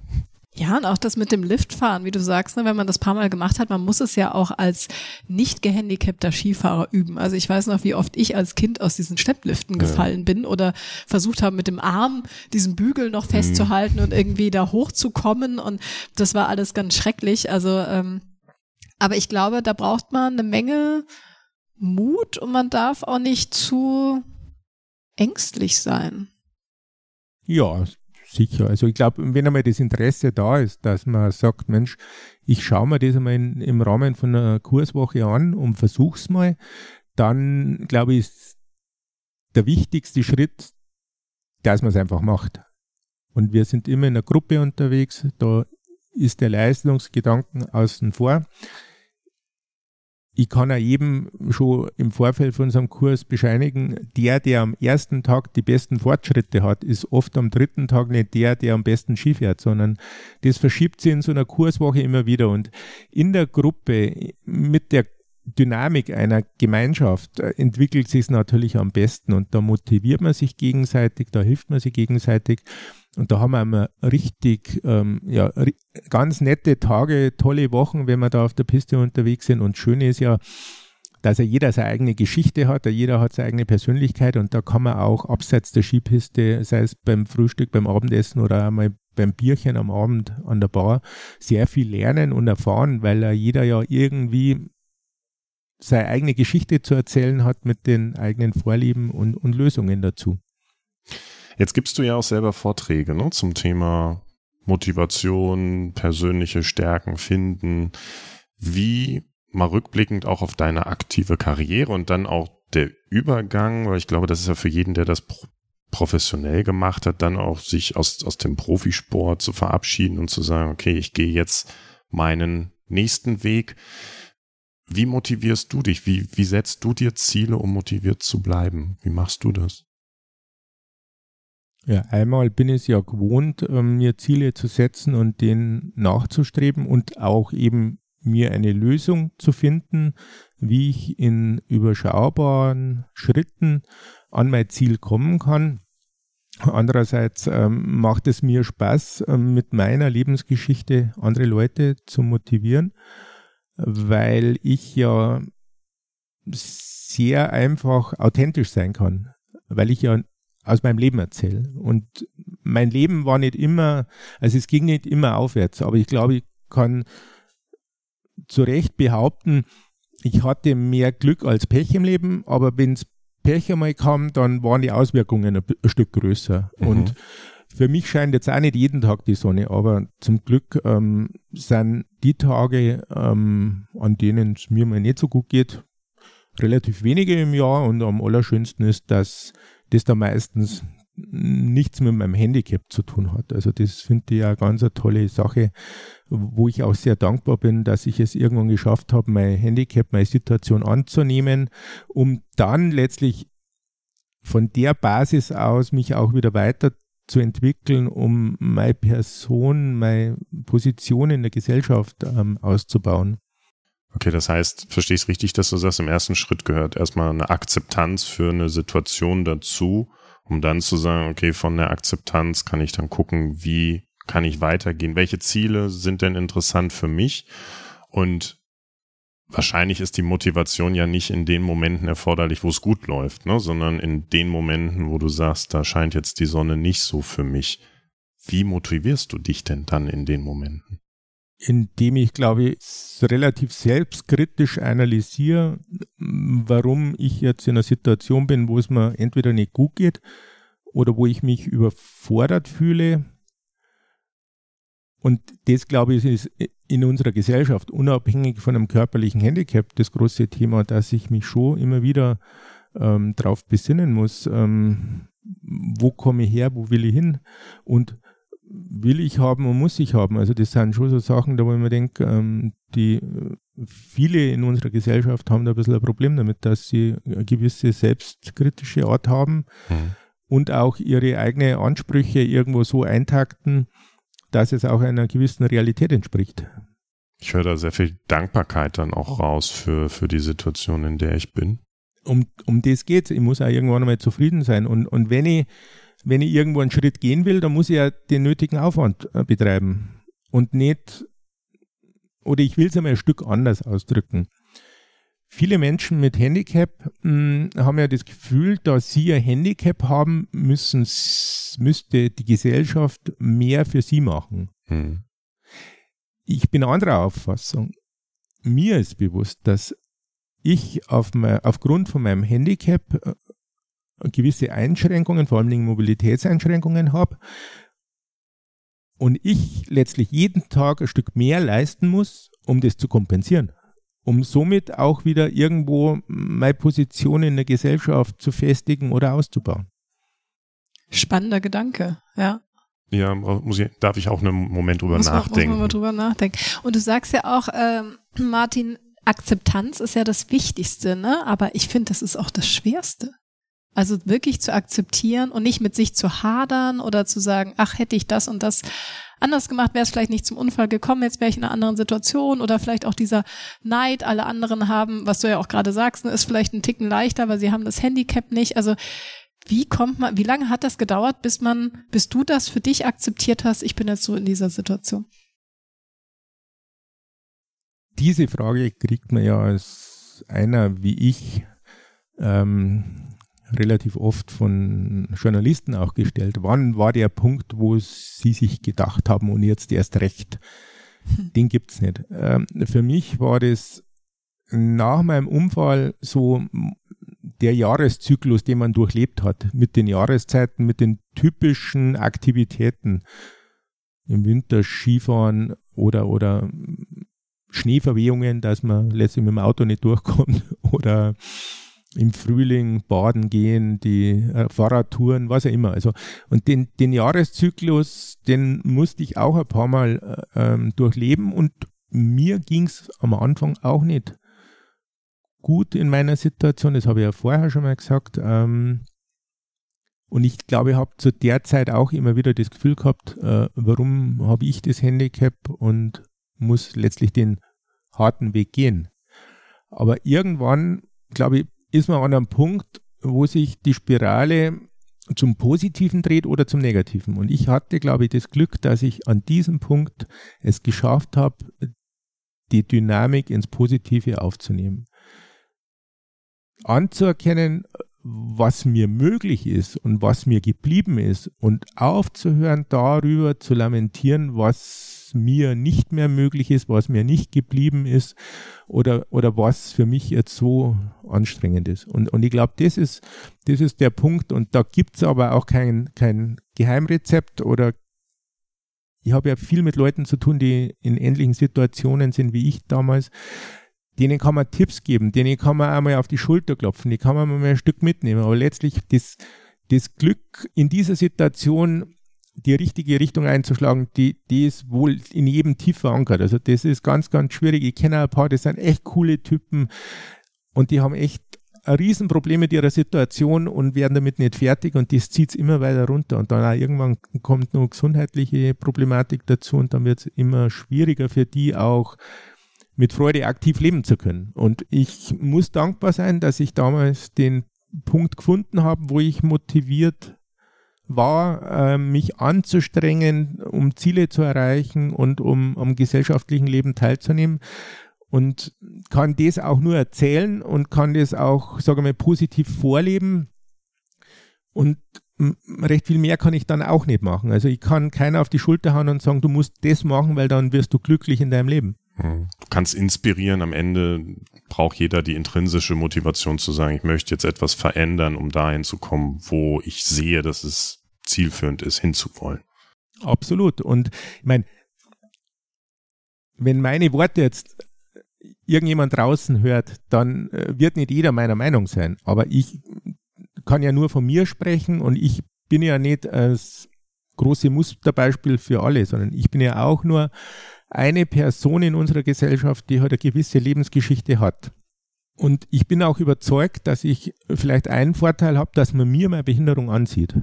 Ja, und auch das mit dem Liftfahren, wie du sagst, ne, wenn man das paar Mal gemacht hat, man muss es ja auch als nicht gehandicapter Skifahrer üben. Also ich weiß noch, wie oft ich als Kind aus diesen Steppliften gefallen ja. bin oder versucht habe, mit dem Arm diesen Bügel noch festzuhalten mhm. und irgendwie da hochzukommen. Und das war alles ganz schrecklich. Also, ähm, aber ich glaube, da braucht man eine Menge Mut und man darf auch nicht zu ängstlich sein. Ja, sicher. Also ich glaube, wenn einmal das Interesse da ist, dass man sagt, Mensch, ich schaue mir das einmal in, im Rahmen von einer Kurswoche an und versuch's mal, dann glaube ich, ist der wichtigste Schritt, dass man es einfach macht. Und wir sind immer in einer Gruppe unterwegs, da ist der Leistungsgedanken außen vor ich kann auch jedem schon im Vorfeld von unserem Kurs bescheinigen, der, der am ersten Tag die besten Fortschritte hat, ist oft am dritten Tag nicht der, der am besten Ski fährt, sondern das verschiebt sich in so einer Kurswoche immer wieder. Und in der Gruppe mit der Dynamik einer Gemeinschaft äh, entwickelt sich natürlich am besten und da motiviert man sich gegenseitig, da hilft man sich gegenseitig. Und da haben wir immer richtig, ähm, ja, ganz nette Tage, tolle Wochen, wenn wir da auf der Piste unterwegs sind. Und schön ist ja, dass ja jeder seine eigene Geschichte hat, jeder hat seine eigene Persönlichkeit und da kann man auch abseits der Skipiste, sei es beim Frühstück, beim Abendessen oder einmal beim Bierchen am Abend an der Bar, sehr viel lernen und erfahren, weil jeder ja irgendwie seine eigene Geschichte zu erzählen hat mit den eigenen Vorlieben und, und Lösungen dazu. Jetzt gibst du ja auch selber Vorträge ne, zum Thema Motivation, persönliche Stärken finden. Wie mal rückblickend auch auf deine aktive Karriere und dann auch der Übergang, weil ich glaube, das ist ja für jeden, der das pro professionell gemacht hat, dann auch sich aus, aus dem Profisport zu verabschieden und zu sagen, okay, ich gehe jetzt meinen nächsten Weg. Wie motivierst du dich? Wie, wie setzt du dir Ziele, um motiviert zu bleiben? Wie machst du das? Ja, einmal bin ich es ja gewohnt, ähm, mir Ziele zu setzen und denen nachzustreben und auch eben mir eine Lösung zu finden, wie ich in überschaubaren Schritten an mein Ziel kommen kann. Andererseits ähm, macht es mir Spaß, ähm, mit meiner Lebensgeschichte andere Leute zu motivieren, weil ich ja sehr einfach authentisch sein kann, weil ich ja aus meinem Leben erzähle. Und mein Leben war nicht immer, also es ging nicht immer aufwärts, aber ich glaube, ich kann zu Recht behaupten, ich hatte mehr Glück als Pech im Leben, aber wenn's Pech einmal kam, dann waren die Auswirkungen ein, ein Stück größer. Mhm. Und für mich scheint jetzt auch nicht jeden Tag die Sonne, aber zum Glück ähm, sind die Tage, ähm, an denen es mir mal nicht so gut geht, relativ wenige im Jahr und am allerschönsten ist, dass das da meistens nichts mit meinem Handicap zu tun hat. Also das finde ich ja ganz eine tolle Sache, wo ich auch sehr dankbar bin, dass ich es irgendwann geschafft habe, mein Handicap, meine Situation anzunehmen, um dann letztlich von der Basis aus mich auch wieder weiter zu entwickeln, um meine Person, meine Position in der Gesellschaft ähm, auszubauen. Okay, das heißt, verstehe ich es richtig, dass du sagst, im ersten Schritt gehört erstmal eine Akzeptanz für eine Situation dazu, um dann zu sagen, okay, von der Akzeptanz kann ich dann gucken, wie kann ich weitergehen, welche Ziele sind denn interessant für mich und wahrscheinlich ist die Motivation ja nicht in den Momenten erforderlich, wo es gut läuft, ne, sondern in den Momenten, wo du sagst, da scheint jetzt die Sonne nicht so für mich. Wie motivierst du dich denn dann in den Momenten? Indem ich, glaube ich, relativ selbstkritisch analysiere, warum ich jetzt in einer Situation bin, wo es mir entweder nicht gut geht oder wo ich mich überfordert fühle. Und das, glaube ich, ist in unserer Gesellschaft, unabhängig von einem körperlichen Handicap, das große Thema, dass ich mich schon immer wieder ähm, darauf besinnen muss, ähm, wo komme ich her, wo will ich hin und will ich haben und muss ich haben. Also das sind schon so Sachen, da wo ich mir denke, ähm, die viele in unserer Gesellschaft haben da ein bisschen ein Problem damit, dass sie eine gewisse selbstkritische Art haben mhm. und auch ihre eigenen Ansprüche irgendwo so eintakten, dass es auch einer gewissen Realität entspricht. Ich höre da sehr viel Dankbarkeit dann auch raus für, für die Situation, in der ich bin. Um, um das geht's. Ich muss auch irgendwann einmal zufrieden sein. Und, und wenn ich, wenn ich irgendwo einen Schritt gehen will, dann muss ich ja den nötigen Aufwand äh, betreiben. Und nicht, oder ich will es einmal ein Stück anders ausdrücken. Viele Menschen mit Handicap mh, hm, haben ja das Gefühl, dass sie ein Handicap haben, müssen, müsste die Gesellschaft mehr für sie machen. Hm. Ich bin anderer Auffassung. Mir ist bewusst, dass ich auf mein, aufgrund von meinem Handicap äh, gewisse Einschränkungen, vor allem Mobilitätseinschränkungen habe und ich letztlich jeden Tag ein Stück mehr leisten muss, um das zu kompensieren um somit auch wieder irgendwo meine Position in der Gesellschaft zu festigen oder auszubauen. Spannender Gedanke, ja. Ja, muss ich, darf ich auch einen Moment drüber muss nachdenken. muss man mal drüber nachdenken. Und du sagst ja auch, ähm, Martin, Akzeptanz ist ja das Wichtigste, ne? Aber ich finde, das ist auch das Schwerste. Also wirklich zu akzeptieren und nicht mit sich zu hadern oder zu sagen, ach, hätte ich das und das anders gemacht, wäre es vielleicht nicht zum Unfall gekommen, jetzt wäre ich in einer anderen Situation oder vielleicht auch dieser Neid, alle anderen haben, was du ja auch gerade sagst, ne, ist vielleicht ein Ticken leichter, weil sie haben das Handicap nicht. Also wie kommt man, wie lange hat das gedauert, bis man, bis du das für dich akzeptiert hast, ich bin jetzt so in dieser Situation? Diese Frage kriegt man ja als einer wie ich ähm, relativ oft von Journalisten auch gestellt. Wann war der Punkt, wo sie sich gedacht haben und jetzt erst recht? Hm. Den gibt's nicht. Ähm, für mich war das nach meinem Unfall so der Jahreszyklus, den man durchlebt hat, mit den Jahreszeiten, mit den typischen Aktivitäten. Im Winter Skifahren oder, oder Schneeverwehungen, dass man letztlich mit dem Auto nicht durchkommt oder im Frühling baden gehen, die äh, Fahrradtouren, was auch immer. Also, und den, den Jahreszyklus, den musste ich auch ein paar Mal äh, ähm, durchleben und mir ging's am Anfang auch nicht gut in meiner Situation, das habe ich ja vorher schon mal gesagt. Ähm, und ich glaube, ich habe zu der Zeit auch immer wieder das Gefühl gehabt, äh, warum habe ich das Handicap und muss letztlich den harten Weg gehen. Aber irgendwann, glaube ich, ist man an einem Punkt, wo sich die Spirale zum Positiven dreht oder zum Negativen. Und ich hatte, glaube ich, das Glück, dass ich an diesem Punkt es geschafft habe, die Dynamik ins Positive aufzunehmen. Anzuerkennen, was mir möglich ist und was mir geblieben ist und aufzuhören, darüber zu lamentieren, was mir nicht mehr möglich ist, was mir nicht geblieben ist oder, oder was für mich jetzt so anstrengend ist. Und, und ich glaube, das ist, das ist der Punkt und da gibt's aber auch kein, kein Geheimrezept oder ich habe ja viel mit Leuten zu tun, die in ähnlichen Situationen sind wie ich damals denen kann man Tipps geben, denen kann man einmal auf die Schulter klopfen, die kann man mal ein Stück mitnehmen. Aber letztlich das, das Glück in dieser Situation die richtige Richtung einzuschlagen, die, die ist wohl in jedem tief verankert. Also das ist ganz, ganz schwierig. Ich kenne ein paar, das sind echt coole Typen und die haben echt ein Riesenproblem mit ihrer Situation und werden damit nicht fertig und das zieht es immer weiter runter. Und dann auch irgendwann kommt noch gesundheitliche Problematik dazu und dann wird es immer schwieriger für die auch mit Freude aktiv leben zu können. Und ich muss dankbar sein, dass ich damals den Punkt gefunden habe, wo ich motiviert war, äh, mich anzustrengen, um Ziele zu erreichen und um am gesellschaftlichen Leben teilzunehmen. Und kann das auch nur erzählen und kann das auch, sagen wir mal, positiv vorleben. Und recht viel mehr kann ich dann auch nicht machen. Also ich kann keiner auf die Schulter hauen und sagen, du musst das machen, weil dann wirst du glücklich in deinem Leben. Du kannst inspirieren. Am Ende braucht jeder die intrinsische Motivation zu sagen, ich möchte jetzt etwas verändern, um dahin zu kommen, wo ich sehe, dass es zielführend ist, hinzuwollen. Absolut. Und ich meine, wenn meine Worte jetzt irgendjemand draußen hört, dann äh, wird nicht jeder meiner Meinung sein. Aber ich kann ja nur von mir sprechen und ich bin ja nicht das große Musterbeispiel für alle, sondern ich bin ja auch nur eine Person in unserer Gesellschaft, die halt eine gewisse Lebensgeschichte hat. Und ich bin auch überzeugt, dass ich vielleicht einen Vorteil habe, dass man mir meine Behinderung ansieht.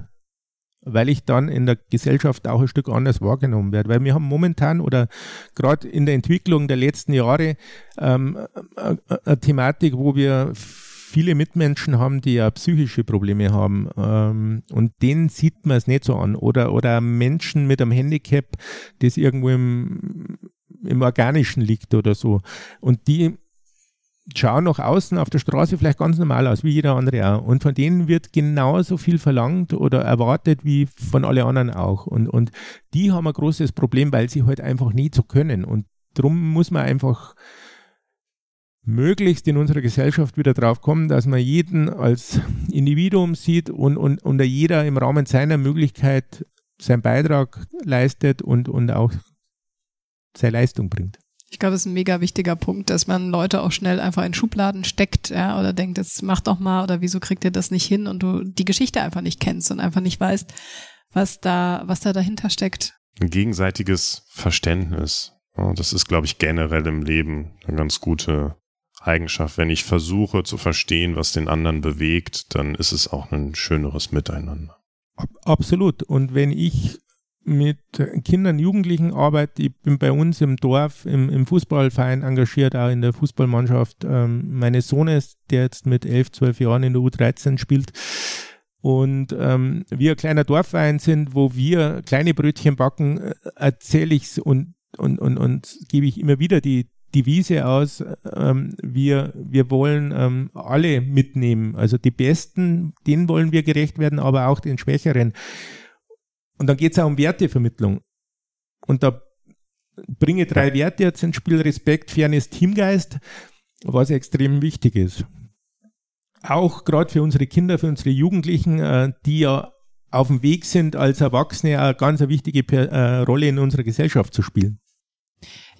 Weil ich dann in der Gesellschaft auch ein Stück anders wahrgenommen werde. Weil wir haben momentan oder gerade in der Entwicklung der letzten Jahre ähm, eine Thematik, wo wir viele Mitmenschen haben, die ja psychische Probleme haben ähm, und denen sieht man es nicht so an. Oder, oder Menschen mit einem Handicap, das irgendwo im, im Organischen liegt oder so. Und die schauen nach außen auf der Straße vielleicht ganz normal aus, wie jeder andere auch. Und von denen wird genauso viel verlangt oder erwartet wie von alle anderen auch. Und, und die haben ein großes Problem, weil sie halt einfach nie so können. Und darum muss man einfach möglichst in unserer Gesellschaft wieder drauf kommen, dass man jeden als Individuum sieht und, und, und jeder im Rahmen seiner Möglichkeit seinen Beitrag leistet und, und auch seine Leistung bringt. Ich glaube, das ist ein mega wichtiger Punkt, dass man Leute auch schnell einfach in Schubladen steckt, ja, oder denkt, das macht doch mal oder wieso kriegt ihr das nicht hin und du die Geschichte einfach nicht kennst und einfach nicht weißt, was da, was da dahinter steckt. Ein gegenseitiges Verständnis. Das ist, glaube ich, generell im Leben eine ganz gute Eigenschaft. Wenn ich versuche zu verstehen, was den anderen bewegt, dann ist es auch ein schöneres Miteinander. Absolut. Und wenn ich mit Kindern, Jugendlichen arbeite, ich bin bei uns im Dorf, im, im Fußballverein engagiert, auch in der Fußballmannschaft ähm, meines Sohnes, der jetzt mit elf, zwölf Jahren in der U13 spielt. Und ähm, wir ein kleiner Dorfverein sind, wo wir kleine Brötchen backen, äh, erzähle ich es und, und, und, und gebe ich immer wieder die, Devise aus, ähm, wir, wir wollen ähm, alle mitnehmen. Also die Besten, denen wollen wir gerecht werden, aber auch den Schwächeren. Und dann geht es auch um Wertevermittlung. Und da bringe drei Werte jetzt ins Spiel, Respekt, Fairness, Teamgeist, was extrem wichtig ist. Auch gerade für unsere Kinder, für unsere Jugendlichen, äh, die ja auf dem Weg sind, als Erwachsene eine ganz wichtige äh, Rolle in unserer Gesellschaft zu spielen.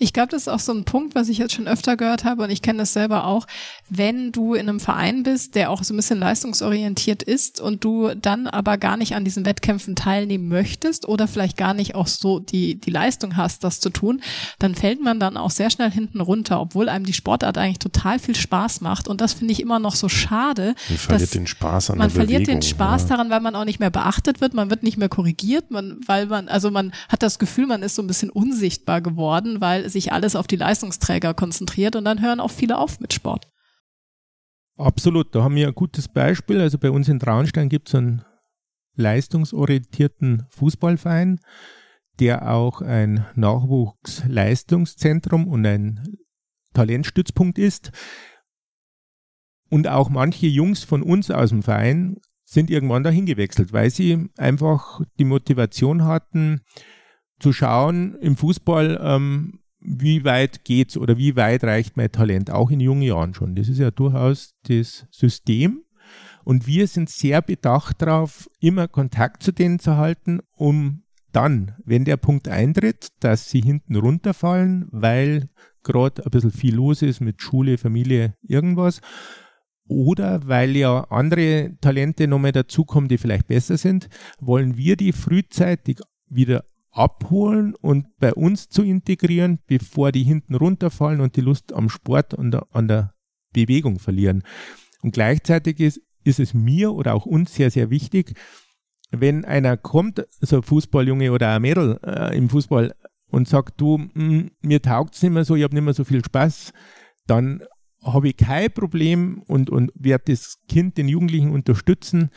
Ich glaube, das ist auch so ein Punkt, was ich jetzt schon öfter gehört habe und ich kenne das selber auch. Wenn du in einem Verein bist, der auch so ein bisschen leistungsorientiert ist und du dann aber gar nicht an diesen Wettkämpfen teilnehmen möchtest oder vielleicht gar nicht auch so die, die Leistung hast, das zu tun, dann fällt man dann auch sehr schnell hinten runter, obwohl einem die Sportart eigentlich total viel Spaß macht. Und das finde ich immer noch so schade. Man verliert den Spaß an Man der verliert Bewegung, den Spaß ja. daran, weil man auch nicht mehr beachtet wird, man wird nicht mehr korrigiert, man, weil man, also man hat das Gefühl, man ist so ein bisschen unsichtbar geworden, weil sich alles auf die Leistungsträger konzentriert und dann hören auch viele auf mit Sport. Absolut, da haben wir ein gutes Beispiel. Also bei uns in Traunstein gibt es einen leistungsorientierten Fußballverein, der auch ein Nachwuchsleistungszentrum und ein Talentstützpunkt ist. und auch manche Jungs von uns aus dem Verein sind irgendwann dahin gewechselt, weil sie einfach die Motivation hatten, zu schauen im Fußball, ähm, wie weit geht's oder wie weit reicht mein Talent, auch in jungen Jahren schon. Das ist ja durchaus das System. Und wir sind sehr bedacht darauf, immer Kontakt zu denen zu halten, um dann, wenn der Punkt eintritt, dass sie hinten runterfallen, weil gerade ein bisschen viel los ist mit Schule, Familie, irgendwas, oder weil ja andere Talente nochmal dazukommen, die vielleicht besser sind, wollen wir die frühzeitig wieder abholen und bei uns zu integrieren, bevor die hinten runterfallen und die Lust am Sport und an der Bewegung verlieren. Und gleichzeitig ist, ist es mir oder auch uns sehr, sehr wichtig, wenn einer kommt, so ein Fußballjunge oder ein Mädel äh, im Fußball und sagt, du, mh, hm, mir taugt's nicht mehr so, ich habe nicht mehr so viel Spaß, dann habe ich kein Problem und, und werde das Kind, den Jugendlichen unterstützen,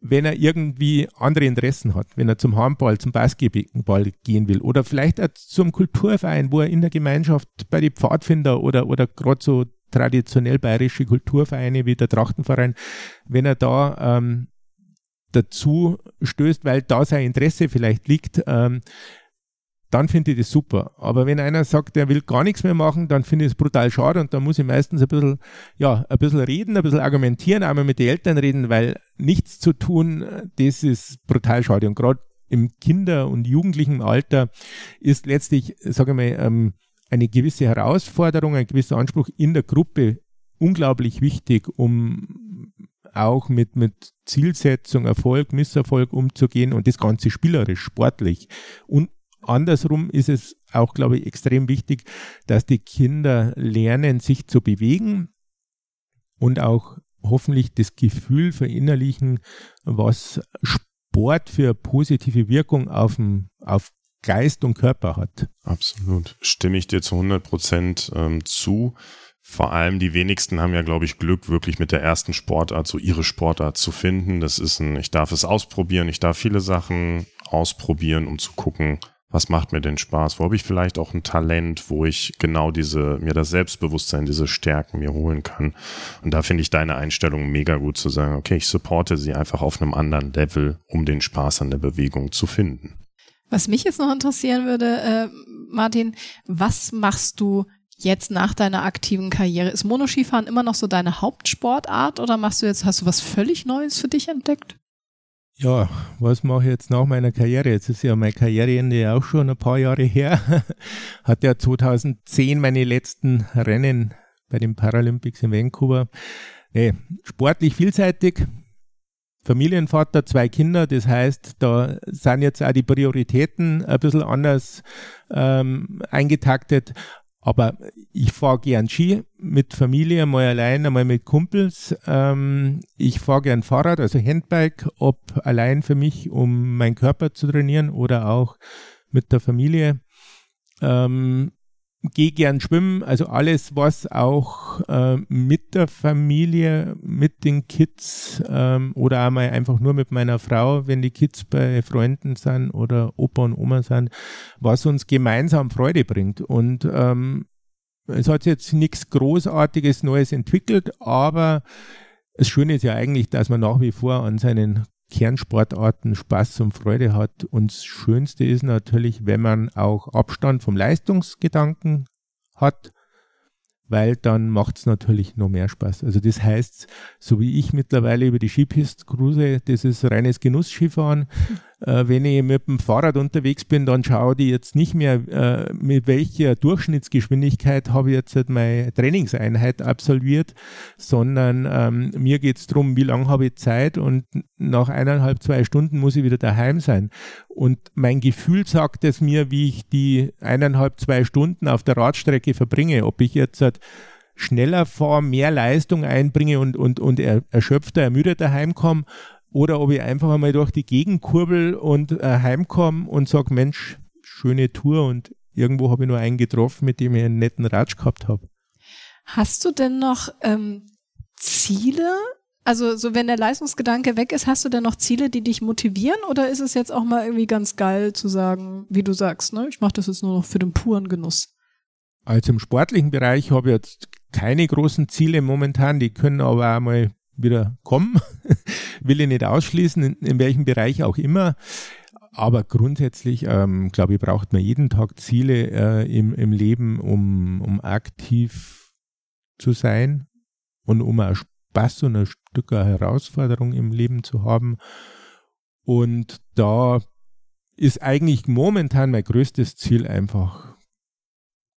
wenn er irgendwie andere Interessen hat, wenn er zum Handball, zum Basketball gehen will oder vielleicht auch zum Kulturverein, wo er in der Gemeinschaft bei den Pfadfinder oder, oder gerade so traditionell bayerische Kulturvereine wie der Trachtenverein, wenn er da ähm, dazu stößt, weil da sein Interesse vielleicht liegt, ähm, dann finde ich das super. Aber wenn einer sagt, er will gar nichts mehr machen, dann finde ich es brutal schade und da muss ich meistens ein bisschen, ja, ein bisschen reden, ein bisschen argumentieren, einmal mit den Eltern reden, weil nichts zu tun, das ist brutal schade. Und gerade im Kinder- und jugendlichen Alter ist letztlich, sage ich mal, ähm, eine gewisse Herausforderung, ein gewisser Anspruch in der Gruppe unglaublich wichtig, um auch mit, mit Zielsetzung, Erfolg, Misserfolg umzugehen und das Ganze spielerisch, sportlich und andersrum ist es auch, glaube ich, extrem wichtig, dass die Kinder lernen, sich zu bewegen und auch hoffentlich das Gefühl verinnerlichen, was Sport für positive Wirkung auf, dem, auf Geist und Körper hat. Absolut. Stimme ich dir zu 100 Prozent ähm, zu. Vor allem die wenigsten haben ja, glaube ich, Glück, wirklich mit der ersten Sportart so ihre Sportart zu finden. Das ist ein, ich darf es ausprobieren, ich darf viele Sachen ausprobieren, um zu gucken, was macht mir denn Spaß? Wo habe ich vielleicht auch ein Talent, wo ich genau diese, mir das Selbstbewusstsein, diese Stärken mir holen kann? Und da finde ich deine Einstellung mega gut zu sagen, okay, ich supporte sie einfach auf einem anderen Level, um den Spaß an der Bewegung zu finden. Was mich jetzt noch interessieren würde, äh, Martin, was machst du jetzt nach deiner aktiven Karriere? Ist Monoskifahren immer noch so deine Hauptsportart oder machst du jetzt, hast du was völlig Neues für dich entdeckt? Ja, was mache ich jetzt nach meiner Karriere? Jetzt ist ja mein Karriereende auch schon ein paar Jahre her. Hat ja 2010 meine letzten Rennen bei den Paralympics in Vancouver. Nee, sportlich vielseitig. Familienvater, zwei Kinder, das heißt, da sind jetzt auch die Prioritäten ein bisschen anders ähm, eingetaktet. Aber ich fahre gern Ski mit Familie, mal allein, einmal mit Kumpels. Ähm, ich fahre gern Fahrrad, also Handbike, ob allein für mich, um meinen Körper zu trainieren oder auch mit der Familie. Ähm, gehe gern schwimmen, also alles, was auch äh, mit der Familie, mit den Kids ähm, oder einmal einfach nur mit meiner Frau, wenn die Kids bei Freunden sind oder Opa und Oma sind, was uns gemeinsam Freude bringt. Und ähm, es hat jetzt nichts Großartiges Neues entwickelt, aber das Schöne ist ja eigentlich, dass man nach wie vor an seinen Kernsportarten Spaß und Freude hat. Und das Schönste ist natürlich, wenn man auch Abstand vom Leistungsgedanken hat, weil dann macht es natürlich noch mehr Spaß. Also das heißt, so wie ich mittlerweile über die Skipiste cruise, das ist reines Genussskifahren. Äh, wenn ich mit dem Fahrrad unterwegs bin, dann schaue ich jetzt nicht mehr, äh, mit welcher Durchschnittsgeschwindigkeit habe ich jetzt meine Trainingseinheit absolviert, sondern ähm, mir geht es darum, wie lange habe ich Zeit und nach eineinhalb, zwei Stunden muss ich wieder daheim sein. Und mein Gefühl sagt es mir, wie ich die eineinhalb, zwei Stunden auf der Radstrecke verbringe. Ob ich jetzt halt schneller fahre, mehr Leistung einbringe und, und, und erschöpfter, ermüdeter heimkomme oder ob ich einfach einmal durch die Gegend kurbel und äh, heimkomme und sage, Mensch, schöne Tour und irgendwo habe ich nur einen getroffen, mit dem ich einen netten Ratsch gehabt habe. Hast du denn noch ähm, Ziele? Also so wenn der Leistungsgedanke weg ist, hast du denn noch Ziele, die dich motivieren? Oder ist es jetzt auch mal irgendwie ganz geil zu sagen, wie du sagst, ne? ich mache das jetzt nur noch für den puren Genuss? Also im sportlichen Bereich habe ich jetzt keine großen Ziele momentan, die können aber auch mal wieder kommen. Will ich nicht ausschließen, in, in welchem Bereich auch immer. Aber grundsätzlich, ähm, glaube ich, braucht man jeden Tag Ziele äh, im, im Leben, um, um aktiv zu sein und um auch Spaß und ein Stück Herausforderung im Leben zu haben. Und da ist eigentlich momentan mein größtes Ziel einfach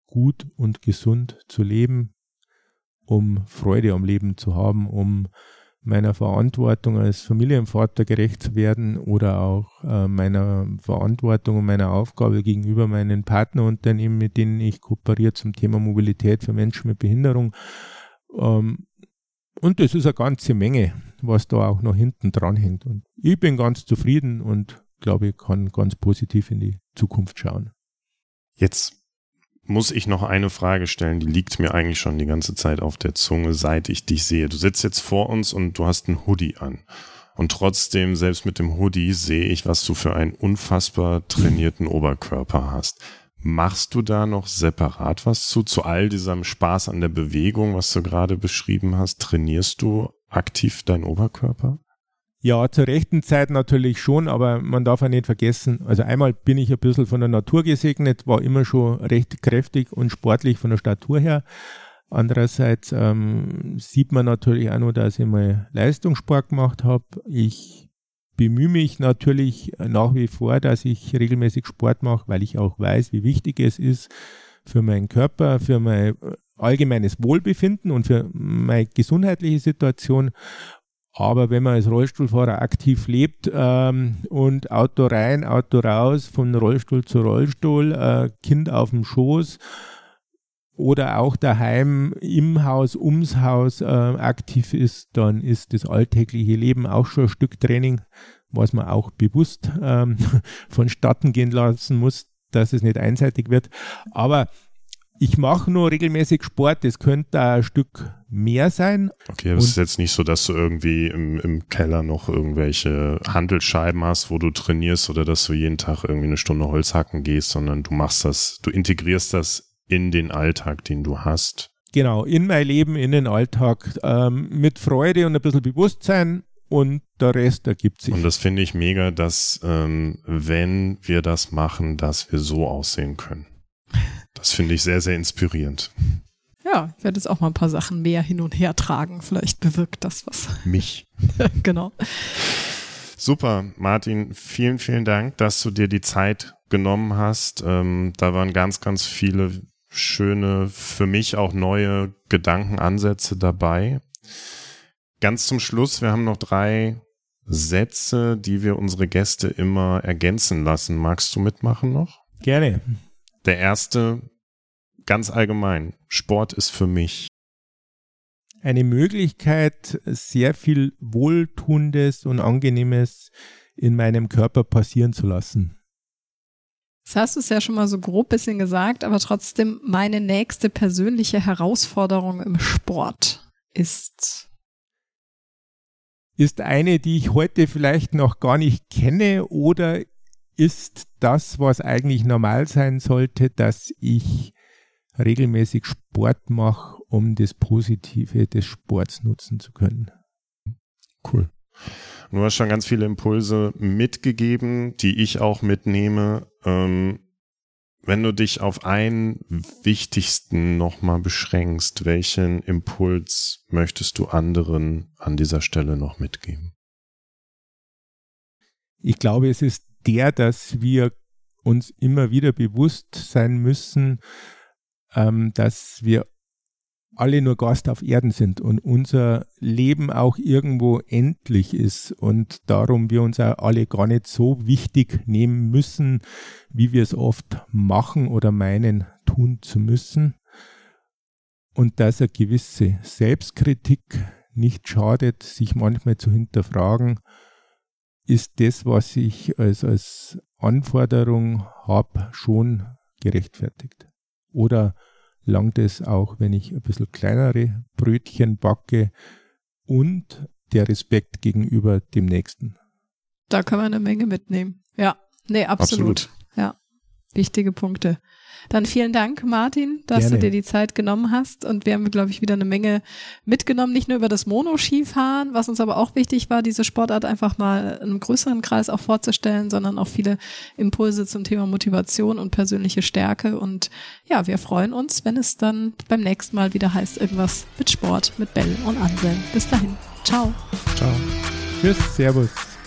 gut und gesund zu leben, um Freude am Leben zu haben, um meiner Verantwortung als Familienvater gerecht zu werden oder auch äh, meiner Verantwortung und meiner Aufgabe gegenüber meinen Partnerunternehmen, mit denen ich kooperiere zum Thema Mobilität für Menschen mit Behinderung. Ähm, und das ist eine ganze Menge, was da auch noch hinten dran hängt. Und ich bin ganz zufrieden und glaube, ich kann ganz positiv in die Zukunft schauen. Jetzt muss ich noch eine Frage stellen, die liegt mir eigentlich schon die ganze Zeit auf der Zunge, seit ich dich sehe. Du sitzt jetzt vor uns und du hast einen Hoodie an. Und trotzdem, selbst mit dem Hoodie, sehe ich, was du für einen unfassbar trainierten Oberkörper hast. Machst du da noch separat was zu, zu all diesem Spaß an der Bewegung, was du gerade beschrieben hast? Trainierst du aktiv deinen Oberkörper? Ja, zur rechten Zeit natürlich schon, aber man darf auch nicht vergessen, also einmal bin ich ein bisschen von der Natur gesegnet, war immer schon recht kräftig und sportlich von der Statur her. Andererseits ähm, sieht man natürlich auch noch, dass ich mal Leistungssport gemacht habe. Ich bemühe mich natürlich nach wie vor, dass ich regelmäßig Sport mache, weil ich auch weiß, wie wichtig es ist für meinen Körper, für mein allgemeines Wohlbefinden und für meine gesundheitliche Situation. Aber wenn man als Rollstuhlfahrer aktiv lebt ähm, und Auto rein, Auto raus, von Rollstuhl zu Rollstuhl, äh, Kind auf dem Schoß oder auch daheim im Haus, ums Haus äh, aktiv ist, dann ist das alltägliche Leben auch schon ein Stück Training, was man auch bewusst ähm, vonstatten gehen lassen muss, dass es nicht einseitig wird. Aber ich mache nur regelmäßig Sport, das könnte ein Stück mehr sein. Okay, aber es ist jetzt nicht so, dass du irgendwie im, im Keller noch irgendwelche Handelsscheiben hast, wo du trainierst oder dass du jeden Tag irgendwie eine Stunde Holz hacken gehst, sondern du machst das, du integrierst das in den Alltag, den du hast. Genau, in mein Leben, in den Alltag, ähm, mit Freude und ein bisschen Bewusstsein und der Rest ergibt sich. Und das finde ich mega, dass ähm, wenn wir das machen, dass wir so aussehen können. Das finde ich sehr, sehr inspirierend. Ja, ich werde jetzt auch mal ein paar Sachen mehr hin und her tragen. Vielleicht bewirkt das was. Mich. genau. Super, Martin, vielen, vielen Dank, dass du dir die Zeit genommen hast. Ähm, da waren ganz, ganz viele schöne, für mich auch neue Gedankenansätze dabei. Ganz zum Schluss, wir haben noch drei Sätze, die wir unsere Gäste immer ergänzen lassen. Magst du mitmachen noch? Gerne. Der erste, ganz allgemein, Sport ist für mich eine Möglichkeit, sehr viel Wohltuendes und Angenehmes in meinem Körper passieren zu lassen. Das hast du es ja schon mal so grob bisschen gesagt, aber trotzdem meine nächste persönliche Herausforderung im Sport ist. Ist eine, die ich heute vielleicht noch gar nicht kenne oder ist das, was eigentlich normal sein sollte, dass ich regelmäßig Sport mache, um das Positive des Sports nutzen zu können. Cool. Du hast schon ganz viele Impulse mitgegeben, die ich auch mitnehme. Ähm, wenn du dich auf einen wichtigsten nochmal beschränkst, welchen Impuls möchtest du anderen an dieser Stelle noch mitgeben? Ich glaube, es ist der, dass wir uns immer wieder bewusst sein müssen, ähm, dass wir alle nur Gast auf Erden sind und unser Leben auch irgendwo endlich ist und darum wir uns auch alle gar nicht so wichtig nehmen müssen, wie wir es oft machen oder meinen tun zu müssen und dass eine gewisse Selbstkritik nicht schadet, sich manchmal zu hinterfragen, ist das, was ich als, als Anforderung habe, schon gerechtfertigt? Oder langt es auch, wenn ich ein bisschen kleinere Brötchen backe und der Respekt gegenüber dem Nächsten? Da kann man eine Menge mitnehmen. Ja, nee, absolut. absolut. Ja. Wichtige Punkte. Dann vielen Dank, Martin, dass Gerne. du dir die Zeit genommen hast. Und wir haben, glaube ich, wieder eine Menge mitgenommen, nicht nur über das Monoskifahren, was uns aber auch wichtig war, diese Sportart einfach mal in einem größeren Kreis auch vorzustellen, sondern auch viele Impulse zum Thema Motivation und persönliche Stärke. Und ja, wir freuen uns, wenn es dann beim nächsten Mal wieder heißt, irgendwas mit Sport, mit Bell und Anselm. Bis dahin. Ciao. Ciao. Tschüss, Servus.